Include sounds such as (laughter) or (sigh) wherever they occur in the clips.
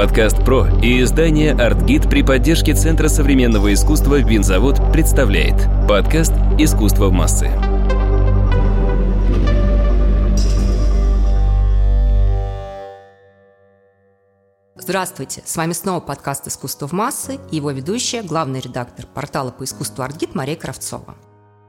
Подкаст «Про» и издание «Артгид» при поддержке Центра современного искусства «Винзавод» представляет подкаст «Искусство в массы». Здравствуйте! С вами снова подкаст «Искусство в массы» и его ведущая, главный редактор портала по искусству «Артгид» Мария Кравцова.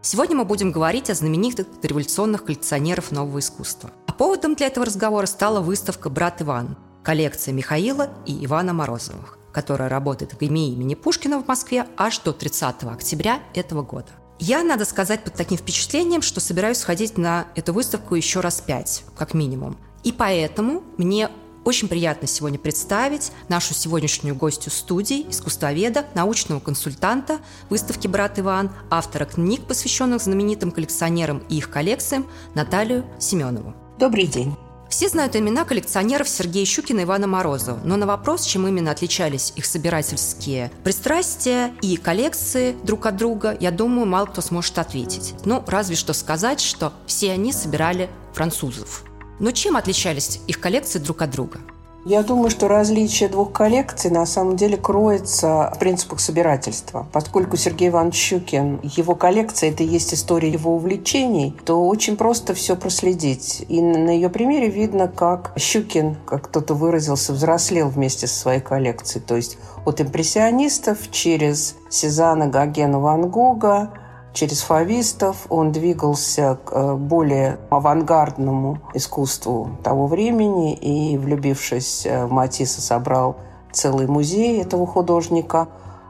Сегодня мы будем говорить о знаменитых революционных коллекционеров нового искусства. А поводом для этого разговора стала выставка «Брат Иван», коллекция Михаила и Ивана Морозовых, которая работает в ГМИ имени Пушкина в Москве аж до 30 октября этого года. Я, надо сказать, под таким впечатлением, что собираюсь сходить на эту выставку еще раз пять, как минимум. И поэтому мне очень приятно сегодня представить нашу сегодняшнюю гостью студии, искусствоведа, научного консультанта выставки «Брат Иван», автора книг, посвященных знаменитым коллекционерам и их коллекциям, Наталью Семенову. Добрый день. Все знают имена коллекционеров Сергея Щукина и Ивана Морозова, но на вопрос, чем именно отличались их собирательские пристрастия и коллекции друг от друга, я думаю, мало кто сможет ответить. Ну, разве что сказать, что все они собирали французов. Но чем отличались их коллекции друг от друга? Я думаю, что различие двух коллекций на самом деле кроется в принципах собирательства. Поскольку Сергей Иванович Щукин, его коллекция – это и есть история его увлечений, то очень просто все проследить. И на ее примере видно, как Щукин, как кто-то выразился, взрослел вместе со своей коллекцией. То есть от импрессионистов через Сезана, Гогена, Ван Гога, Через фавистов он двигался к э, более авангардному искусству того времени и, влюбившись э, в Матисса, собрал целый музей этого художника,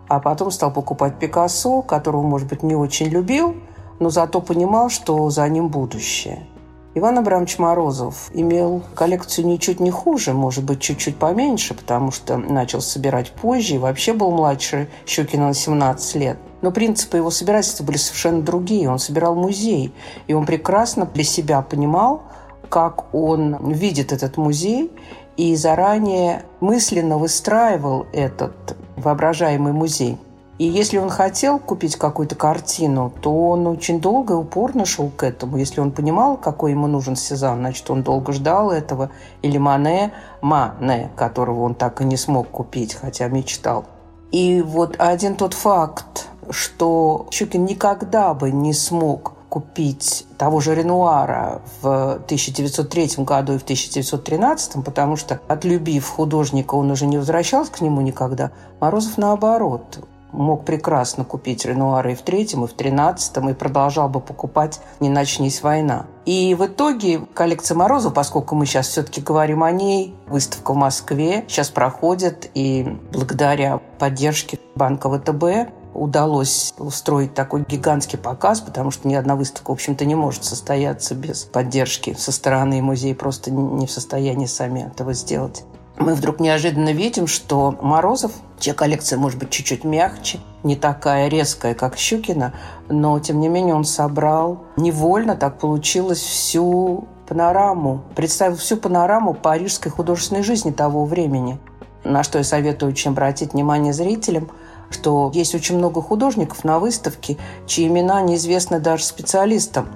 а потом стал покупать Пикассо, которого, может быть, не очень любил, но зато понимал, что за ним будущее. Иван Абрамович Морозов имел коллекцию ничуть не хуже, может быть, чуть-чуть поменьше, потому что начал собирать позже и вообще был младше Щукина на 17 лет. Но принципы его собирательства были совершенно другие. Он собирал музей, и он прекрасно для себя понимал, как он видит этот музей, и заранее мысленно выстраивал этот воображаемый музей. И если он хотел купить какую-то картину, то он очень долго и упорно шел к этому. Если он понимал, какой ему нужен Сезанн, значит, он долго ждал этого. Или Мане, Мане, которого он так и не смог купить, хотя мечтал. И вот один тот факт, что Щукин никогда бы не смог купить того же Ренуара в 1903 году и в 1913, потому что, отлюбив художника, он уже не возвращался к нему никогда. Морозов, наоборот, мог прекрасно купить Ренуара и в третьем, и в тринадцатом, и продолжал бы покупать «Не начнись война». И в итоге коллекция Морозова, поскольку мы сейчас все-таки говорим о ней, выставка в Москве сейчас проходит, и благодаря поддержке банка ВТБ удалось устроить такой гигантский показ, потому что ни одна выставка, в общем-то, не может состояться без поддержки со стороны музея, просто не в состоянии сами этого сделать. Мы вдруг неожиданно видим, что Морозов, чья коллекция может быть чуть-чуть мягче, не такая резкая, как Щукина, но, тем не менее, он собрал невольно, так получилось, всю панораму, представил всю панораму парижской художественной жизни того времени. На что я советую очень обратить внимание зрителям – что есть очень много художников на выставке, чьи имена неизвестны даже специалистам.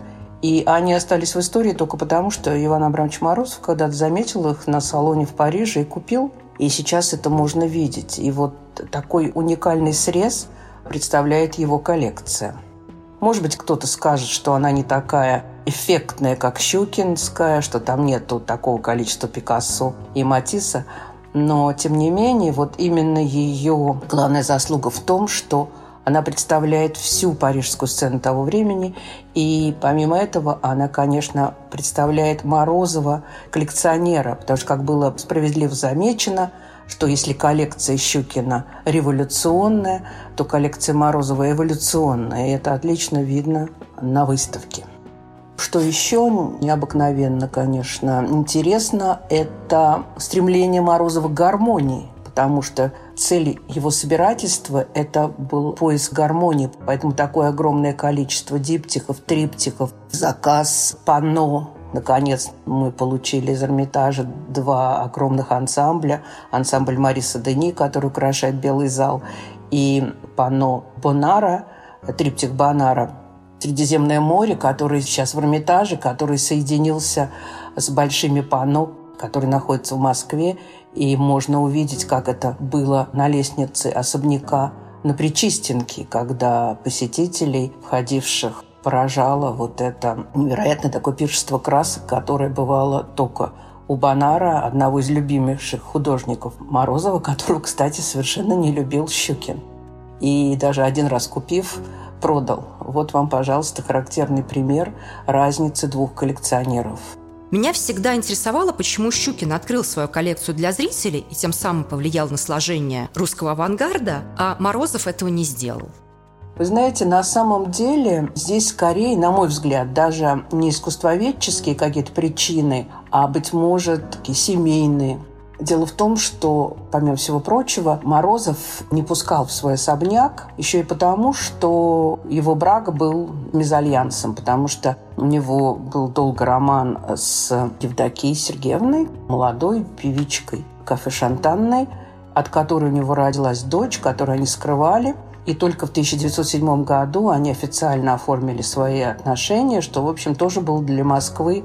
И они остались в истории только потому, что Иван Абрамович Морозов когда-то заметил их на салоне в Париже и купил. И сейчас это можно видеть. И вот такой уникальный срез представляет его коллекция. Может быть, кто-то скажет, что она не такая эффектная, как Щукинская, что там нету такого количества Пикассо и Матисса. Но, тем не менее, вот именно ее главная заслуга в том, что она представляет всю парижскую сцену того времени. И помимо этого она, конечно, представляет Морозова коллекционера, потому что, как было справедливо замечено, что если коллекция Щукина революционная, то коллекция Морозова эволюционная. И это отлично видно на выставке. Что еще необыкновенно, конечно, интересно, это стремление Морозова к гармонии, потому что цель его собирательства – это был поиск гармонии. Поэтому такое огромное количество диптихов, триптихов, заказ панно. Наконец мы получили из Эрмитажа два огромных ансамбля. Ансамбль Мариса Дени, который украшает Белый зал, и панно Бонара, триптих Бонара – Средиземное море, который сейчас в Эрмитаже, который соединился с большими панно который находится в Москве, и можно увидеть, как это было на лестнице особняка на Причистенке, когда посетителей, входивших, поражало вот это невероятное такое пиршество красок, которое бывало только у Бонара, одного из любимейших художников Морозова, которого, кстати, совершенно не любил Щукин. И даже один раз купив, продал. Вот вам, пожалуйста, характерный пример разницы двух коллекционеров. Меня всегда интересовало, почему Щукин открыл свою коллекцию для зрителей и тем самым повлиял на сложение русского авангарда, а Морозов этого не сделал. Вы знаете, на самом деле здесь скорее, на мой взгляд, даже не искусствоведческие какие-то причины, а, быть может, такие семейные. Дело в том, что, помимо всего прочего, Морозов не пускал в свой особняк еще и потому, что его брак был мезальянсом, потому что у него был долго роман с Евдокией Сергеевной, молодой певичкой кафе «Шантанной», от которой у него родилась дочь, которую они скрывали. И только в 1907 году они официально оформили свои отношения, что, в общем, тоже был для Москвы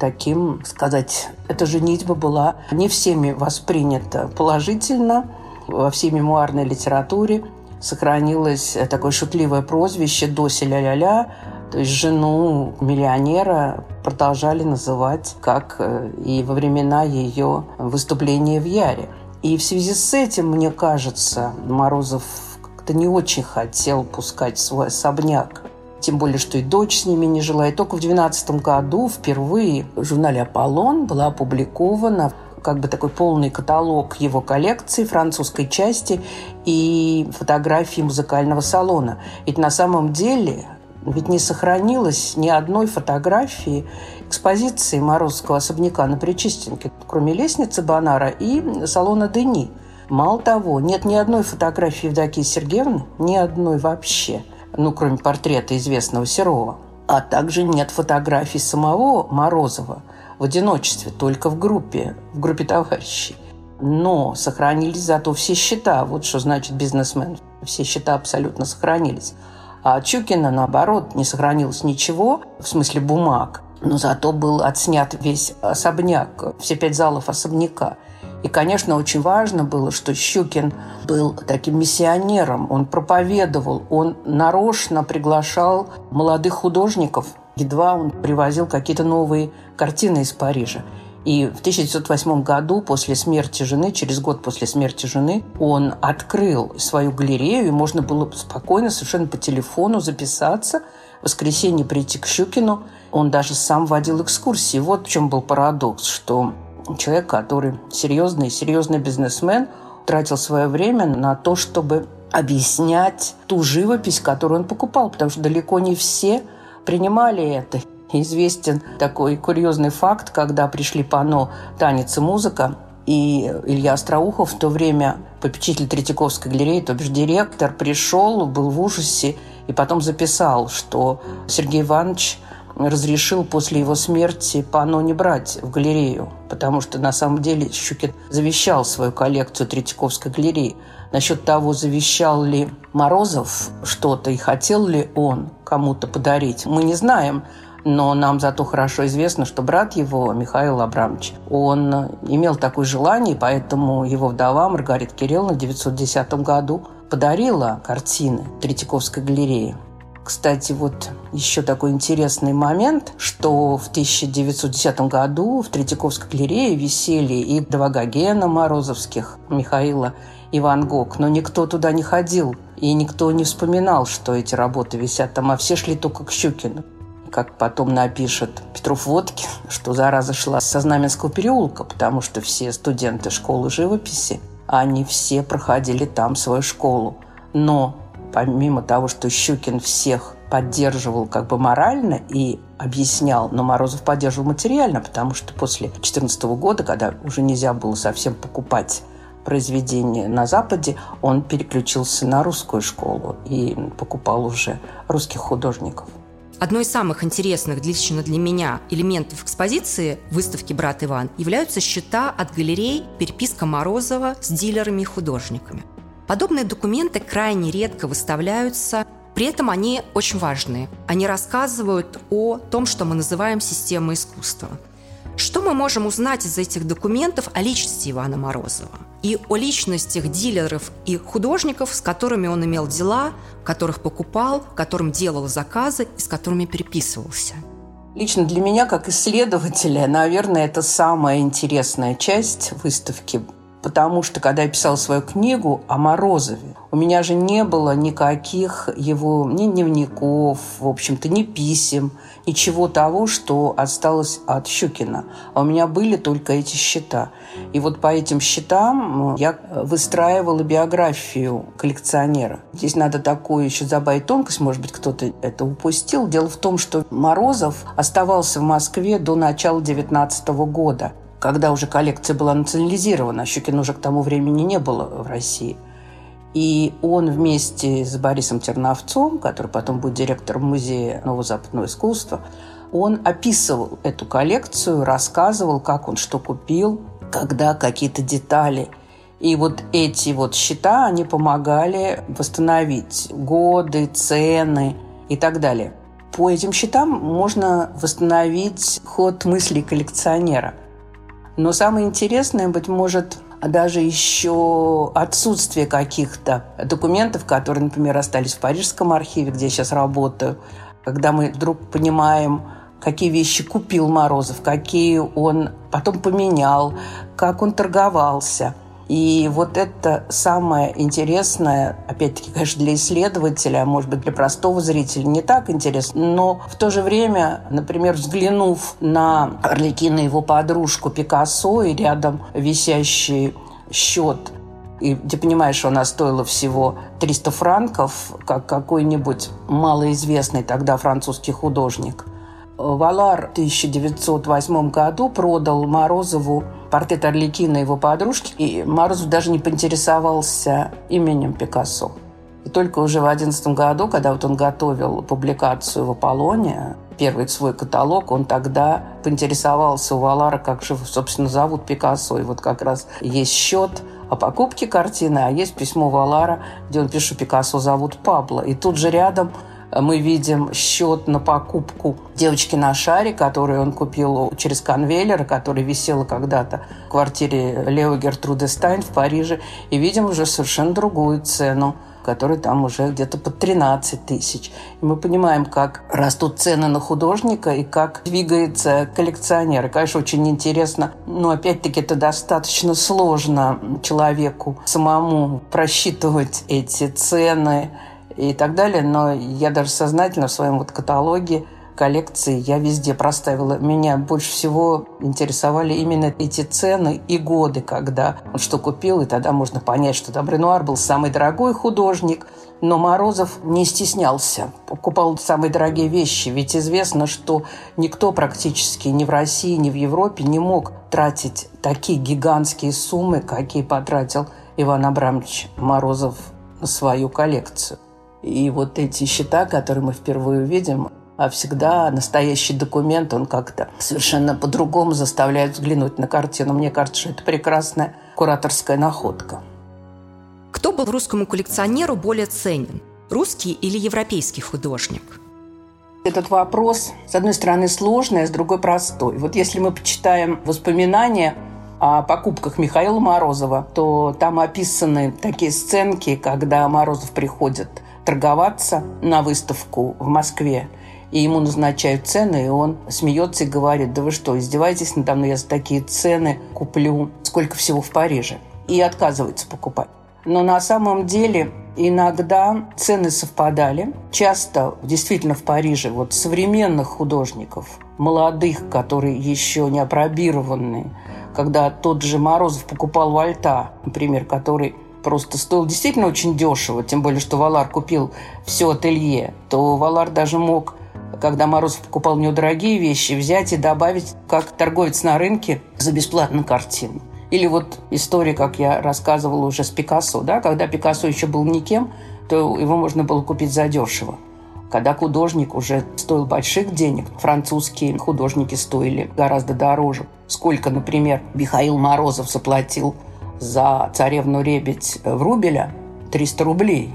таким, сказать, эта женитьба была не всеми воспринята положительно. Во всей мемуарной литературе сохранилось такое шутливое прозвище «Дося ля-ля-ля», то есть жену миллионера продолжали называть, как э, и во времена ее выступления в Яре. И в связи с этим, мне кажется, Морозов как-то не очень хотел пускать свой особняк тем более, что и дочь с ними не жила. И только в 2012 году впервые в журнале «Аполлон» была опубликована как бы такой полный каталог его коллекции французской части и фотографии музыкального салона. Ведь на самом деле ведь не сохранилось ни одной фотографии экспозиции Морозского особняка на Причистенке, кроме лестницы Бонара и салона Дени. Мало того, нет ни одной фотографии Евдокии Сергеевны, ни одной вообще – ну, кроме портрета известного Серова. А также нет фотографий самого Морозова в одиночестве, только в группе, в группе товарищей. Но сохранились зато все счета. Вот что значит бизнесмен. Все счета абсолютно сохранились. А Чукина, наоборот, не сохранилось ничего, в смысле бумаг. Но зато был отснят весь особняк, все пять залов особняка – и, конечно, очень важно было, что Щукин был таким миссионером. Он проповедовал, он нарочно приглашал молодых художников. Едва он привозил какие-то новые картины из Парижа. И в 1908 году, после смерти жены, через год после смерти жены, он открыл свою галерею, и можно было спокойно, совершенно по телефону записаться, в воскресенье прийти к Щукину. Он даже сам водил экскурсии. Вот в чем был парадокс, что человек, который серьезный, серьезный бизнесмен, тратил свое время на то, чтобы объяснять ту живопись, которую он покупал, потому что далеко не все принимали это. Известен такой курьезный факт, когда пришли пано «Танец и музыка», и Илья Остроухов, в то время попечитель Третьяковской галереи, то бишь директор, пришел, был в ужасе, и потом записал, что Сергей Иванович разрешил после его смерти панно не брать в галерею, потому что на самом деле Щукин завещал свою коллекцию Третьяковской галереи. Насчет того, завещал ли Морозов что-то и хотел ли он кому-то подарить, мы не знаем. Но нам зато хорошо известно, что брат его, Михаил Абрамович, он имел такое желание, поэтому его вдова Маргарита Кирилловна в 1910 году подарила картины Третьяковской галереи. Кстати, вот еще такой интересный момент, что в 1910 году в Третьяковской галерее висели и два Гогена Морозовских, Михаила и Ван Гог, но никто туда не ходил, и никто не вспоминал, что эти работы висят там, а все шли только к Щукину. Как потом напишет Петров Водкин, что зараза шла со Знаменского переулка, потому что все студенты школы живописи, они все проходили там свою школу. Но помимо того, что Щукин всех поддерживал как бы морально и объяснял, но Морозов поддерживал материально, потому что после 2014 года, когда уже нельзя было совсем покупать произведения на Западе, он переключился на русскую школу и покупал уже русских художников. Одной из самых интересных лично для меня элементов экспозиции выставки «Брат Иван» являются счета от галерей «Переписка Морозова» с дилерами и художниками. Подобные документы крайне редко выставляются, при этом они очень важные. Они рассказывают о том, что мы называем системой искусства. Что мы можем узнать из этих документов о личности Ивана Морозова? И о личностях дилеров и художников, с которыми он имел дела, которых покупал, которым делал заказы и с которыми переписывался – Лично для меня, как исследователя, наверное, это самая интересная часть выставки, потому что, когда я писала свою книгу о Морозове, у меня же не было никаких его ни дневников, в общем-то, ни писем, ничего того, что осталось от Щукина. А у меня были только эти счета. И вот по этим счетам я выстраивала биографию коллекционера. Здесь надо такую еще забавить тонкость, может быть, кто-то это упустил. Дело в том, что Морозов оставался в Москве до начала 19 года когда уже коллекция была национализирована. Щукин уже к тому времени не было в России – и он вместе с Борисом Терновцом, который потом будет директором музея нового западного искусства, он описывал эту коллекцию, рассказывал, как он что купил, когда какие-то детали. И вот эти вот счета, они помогали восстановить годы, цены и так далее. По этим счетам можно восстановить ход мыслей коллекционера. Но самое интересное, быть может, даже еще отсутствие каких-то документов, которые, например, остались в Парижском архиве, где я сейчас работаю, когда мы вдруг понимаем, какие вещи купил Морозов, какие он потом поменял, как он торговался. И вот это самое интересное, опять-таки, конечно, для исследователя, а может быть, для простого зрителя не так интересно, но в то же время, например, взглянув на Орликина и его подружку Пикассо и рядом висящий счет и ты понимаешь, что она стоила всего 300 франков, как какой-нибудь малоизвестный тогда французский художник. Валар в 1908 году продал Морозову портрет Орликина его подружки, и Морозов даже не поинтересовался именем Пикассо. И только уже в 2011 году, когда вот он готовил публикацию в Аполлоне, первый свой каталог, он тогда поинтересовался у Валара, как же, собственно, зовут Пикассо. И вот как раз есть счет о покупке картины, а есть письмо Валара, где он пишет, Пикассо зовут Пабло. И тут же рядом мы видим счет на покупку девочки на шаре, которую он купил через конвейер, который висела когда-то в квартире Лео Гертруде Стайн в Париже. И видим уже совершенно другую цену которая там уже где-то под 13 тысяч. И мы понимаем, как растут цены на художника и как двигается коллекционер. И, конечно, очень интересно, но опять-таки это достаточно сложно человеку самому просчитывать эти цены, и так далее. Но я даже сознательно в своем вот каталоге коллекции я везде проставила. Меня больше всего интересовали именно эти цены и годы, когда он что купил, и тогда можно понять, что там Ренуар был самый дорогой художник, но Морозов не стеснялся, покупал самые дорогие вещи, ведь известно, что никто практически ни в России, ни в Европе не мог тратить такие гигантские суммы, какие потратил Иван Абрамович Морозов на свою коллекцию. И вот эти счета, которые мы впервые увидим, а всегда настоящий документ, он как-то совершенно по-другому заставляет взглянуть на картину. Мне кажется, что это прекрасная кураторская находка. Кто был русскому коллекционеру более ценен? Русский или европейский художник? Этот вопрос, с одной стороны, сложный, а с другой простой. Вот если мы почитаем воспоминания о покупках Михаила Морозова, то там описаны такие сценки, когда Морозов приходит торговаться на выставку в Москве, и ему назначают цены, и он смеется и говорит, да вы что, издеваетесь надо мной, я за такие цены куплю сколько всего в Париже. И отказывается покупать. Но на самом деле иногда цены совпадали. Часто действительно в Париже вот современных художников, молодых, которые еще не опробированные, когда тот же Морозов покупал Вальта, например, который просто стоил действительно очень дешево, тем более, что Валар купил все ателье, то Валар даже мог, когда Морозов покупал у него дорогие вещи, взять и добавить, как торговец на рынке, за бесплатную картину. Или вот история, как я рассказывала уже с Пикассо, да, когда Пикассо еще был никем, то его можно было купить задешево. Когда художник уже стоил больших денег, французские художники стоили гораздо дороже. Сколько, например, Михаил Морозов заплатил за царевну Ребедь в Рубеля 300 рублей.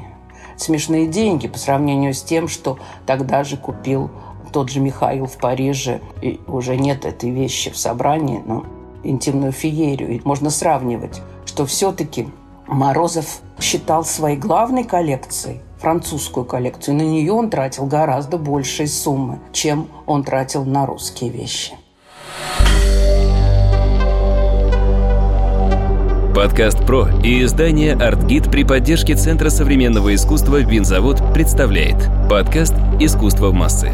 Смешные деньги по сравнению с тем, что тогда же купил тот же Михаил в Париже, и уже нет этой вещи в собрании, но интимную феерию. И можно сравнивать, что все-таки Морозов считал своей главной коллекцией французскую коллекцию. На нее он тратил гораздо большие суммы, чем он тратил на русские вещи. Подкаст «Про» и издание «Артгид» при поддержке Центра современного искусства «Винзавод» представляет подкаст «Искусство в массы».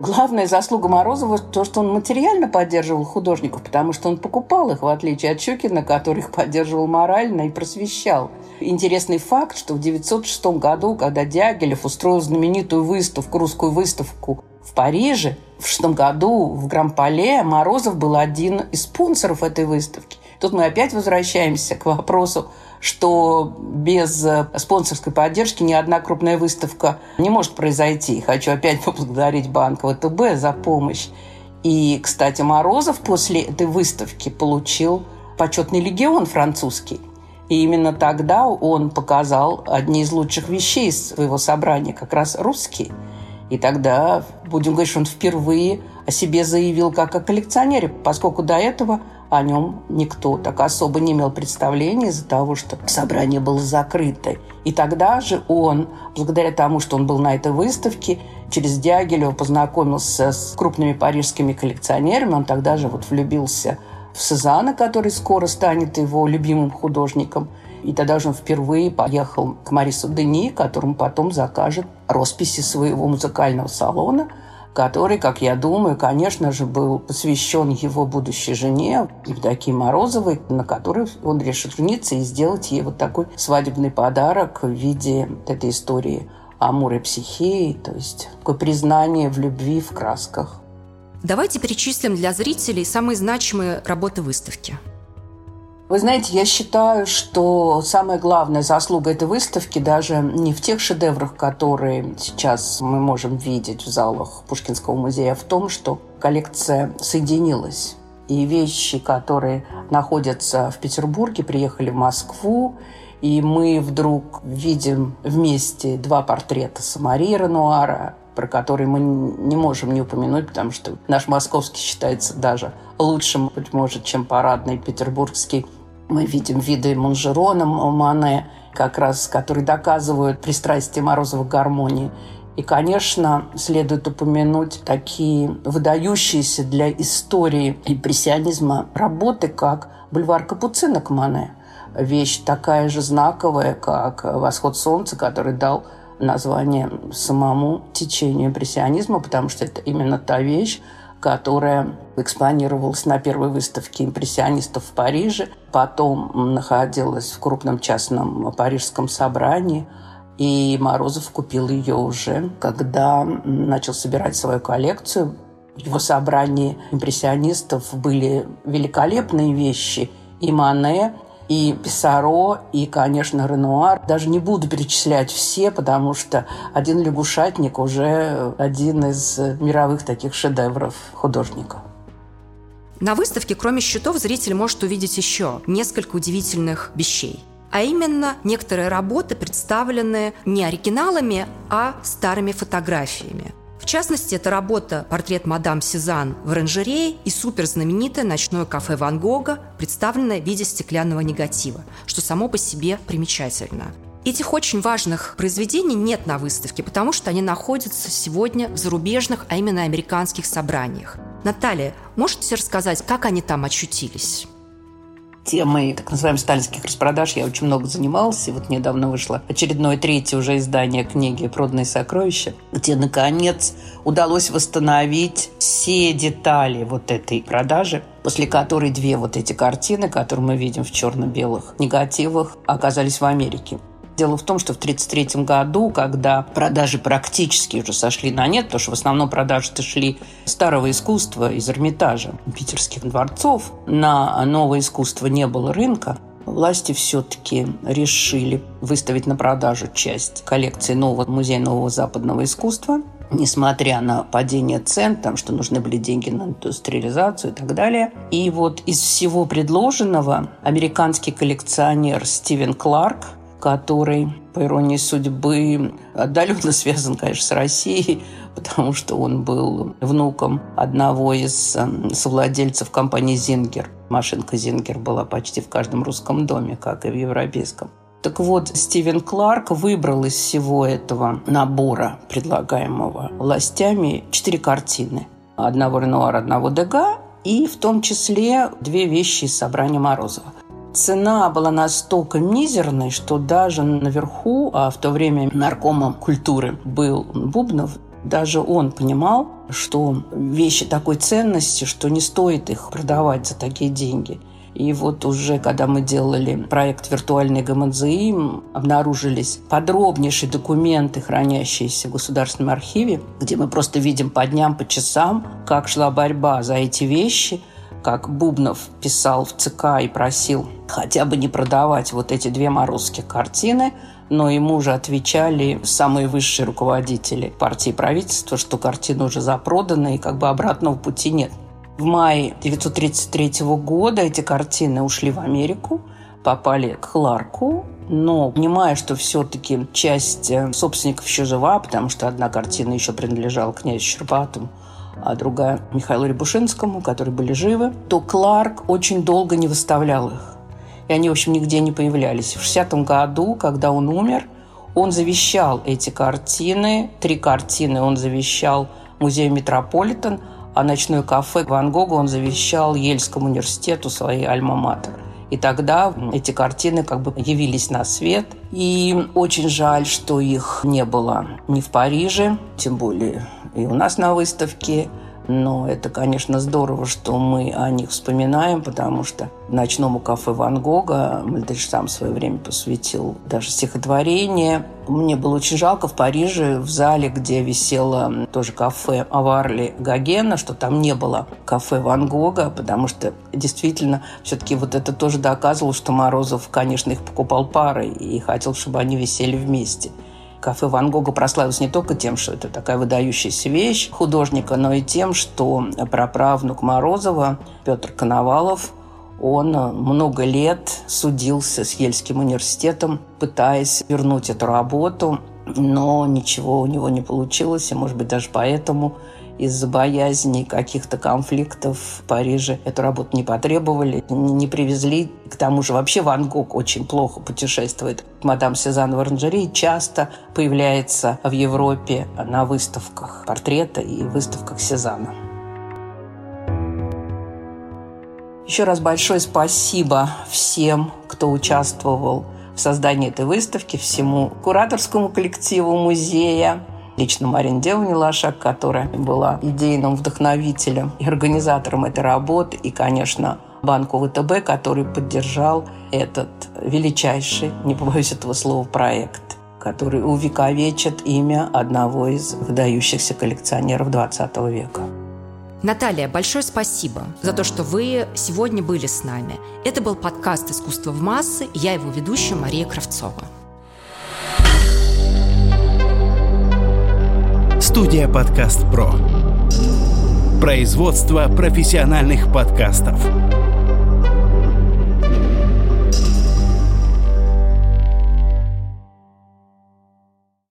Главная заслуга Морозова – то, что он материально поддерживал художников, потому что он покупал их, в отличие от Щукина, который их поддерживал морально и просвещал. Интересный факт, что в 1906 году, когда Дягилев устроил знаменитую выставку, русскую выставку в Париже, в шестом году в Грамполе Морозов был один из спонсоров этой выставки. Тут мы опять возвращаемся к вопросу что без э, спонсорской поддержки ни одна крупная выставка не может произойти. Хочу опять (laughs) поблагодарить Банк ВТБ за помощь. И, кстати, Морозов после этой выставки получил почетный легион французский. И именно тогда он показал одни из лучших вещей своего собрания, как раз русские. И тогда, будем говорить, что он впервые о себе заявил как о коллекционере, поскольку до этого – о нем никто так особо не имел представления из-за того, что собрание было закрыто. И тогда же он, благодаря тому, что он был на этой выставке, через Дягилева познакомился с крупными парижскими коллекционерами. Он тогда же вот влюбился в Сезана, который скоро станет его любимым художником. И тогда же он впервые поехал к Марису Дени, которому потом закажет росписи своего музыкального салона – который, как я думаю, конечно же, был посвящен его будущей жене Евдокии Морозовой, на которой он решит жениться и сделать ей вот такой свадебный подарок в виде этой истории Амур и психеи, то есть такое признание в любви в красках. Давайте перечислим для зрителей самые значимые работы выставки. Вы знаете, я считаю, что самая главная заслуга этой выставки даже не в тех шедеврах, которые сейчас мы можем видеть в залах Пушкинского музея, а в том, что коллекция соединилась. И вещи, которые находятся в Петербурге, приехали в Москву, и мы вдруг видим вместе два портрета Самари Ренуара, про которые мы не можем не упомянуть, потому что наш московский считается даже лучшим, быть может, чем парадный петербургский мы видим виды Монжерона, Мане, как раз, которые доказывают пристрастие Морозова к гармонии. И, конечно, следует упомянуть такие выдающиеся для истории импрессионизма работы, как «Бульвар Капуцинок» Мане. Вещь такая же знаковая, как «Восход солнца», который дал название самому течению импрессионизма, потому что это именно та вещь, которая экспонировалась на первой выставке импрессионистов в Париже, потом находилась в крупном частном парижском собрании, и Морозов купил ее уже, когда начал собирать свою коллекцию. В его собрании импрессионистов были великолепные вещи и Мане, и Писаро, и, конечно, Ренуар. Даже не буду перечислять все, потому что один лягушатник уже один из мировых таких шедевров художника. На выставке, кроме счетов, зритель может увидеть еще несколько удивительных вещей. А именно, некоторые работы представлены не оригиналами, а старыми фотографиями. В частности, это работа «Портрет мадам Сезанн в оранжерее» и суперзнаменитое «Ночное кафе Ван Гога», представленное в виде стеклянного негатива, что само по себе примечательно. Этих очень важных произведений нет на выставке, потому что они находятся сегодня в зарубежных, а именно американских собраниях. Наталья, можете рассказать, как они там очутились? Темой так называемых сталинских распродаж я очень много занималась. И вот недавно вышло очередное третье уже издание книги «Проданные сокровища», где, наконец, удалось восстановить все детали вот этой продажи, после которой две вот эти картины, которые мы видим в черно-белых негативах, оказались в Америке. Дело в том, что в 1933 году, когда продажи практически уже сошли на нет, потому что в основном продажи-то шли старого искусства из Эрмитажа, питерских дворцов, на новое искусство не было рынка, власти все-таки решили выставить на продажу часть коллекции нового музея нового западного искусства. несмотря на падение цен, там, что нужны были деньги на индустриализацию и так далее. И вот из всего предложенного американский коллекционер Стивен Кларк, который, по иронии судьбы, отдаленно связан, конечно, с Россией, потому что он был внуком одного из эм, совладельцев компании «Зингер». Машинка «Зингер» была почти в каждом русском доме, как и в европейском. Так вот, Стивен Кларк выбрал из всего этого набора, предлагаемого властями, четыре картины. Одного Ренуара, одного Дега и в том числе две вещи из собрания Морозова. Цена была настолько мизерной, что даже наверху, а в то время наркомом культуры был Бубнов, даже он понимал, что вещи такой ценности, что не стоит их продавать за такие деньги – и вот уже, когда мы делали проект «Виртуальный ГМЗИ», обнаружились подробнейшие документы, хранящиеся в Государственном архиве, где мы просто видим по дням, по часам, как шла борьба за эти вещи, как Бубнов писал в ЦК и просил хотя бы не продавать вот эти две морозских картины, но ему уже отвечали самые высшие руководители партии и правительства, что картина уже запродана и как бы обратного пути нет. В мае 1933 года эти картины ушли в Америку, попали к Кларку, но понимая, что все-таки часть э, собственников еще жива, потому что одна картина еще принадлежала князю Щербатому, а другая Михаилу Рябушинскому, которые были живы, то Кларк очень долго не выставлял их. И они, в общем, нигде не появлялись. В 60 году, когда он умер, он завещал эти картины, три картины он завещал музею Метрополитен – а ночное кафе Ван Гога он завещал Ельскому университету своей альма-матер. И тогда эти картины как бы явились на свет. И очень жаль, что их не было ни в Париже, тем более и у нас на выставке, но это, конечно, здорово, что мы о них вспоминаем, потому что ночному кафе Ван Гога Мальдыш сам в свое время посвятил даже стихотворение. Мне было очень жалко в Париже, в зале, где висело тоже кафе Аварли Гогена, что там не было кафе Ван Гога, потому что действительно все-таки вот это тоже доказывало, что Морозов, конечно, их покупал парой и хотел, чтобы они висели вместе. Кафе Ван Гога прославилось не только тем, что это такая выдающаяся вещь художника, но и тем, что праправнук Морозова Петр Коновалов он много лет судился с Ельским университетом, пытаясь вернуть эту работу, но ничего у него не получилось, и, может быть, даже поэтому из-за боязни каких-то конфликтов в Париже эту работу не потребовали, не привезли. К тому же вообще Ван Гог очень плохо путешествует. Мадам Сезанн в оранжерее часто появляется в Европе на выставках портрета и выставках Сезанна. Еще раз большое спасибо всем, кто участвовал в создании этой выставки, всему кураторскому коллективу музея, лично Марин Девни Лашак, которая была идейным вдохновителем и организатором этой работы, и, конечно, банку ВТБ, который поддержал этот величайший, не побоюсь этого слова, проект который увековечит имя одного из выдающихся коллекционеров XX века. Наталья, большое спасибо за то, что вы сегодня были с нами. Это был подкаст «Искусство в массы». Я его ведущая Мария Кравцова. Студия «Подкаст Про». Производство профессиональных подкастов.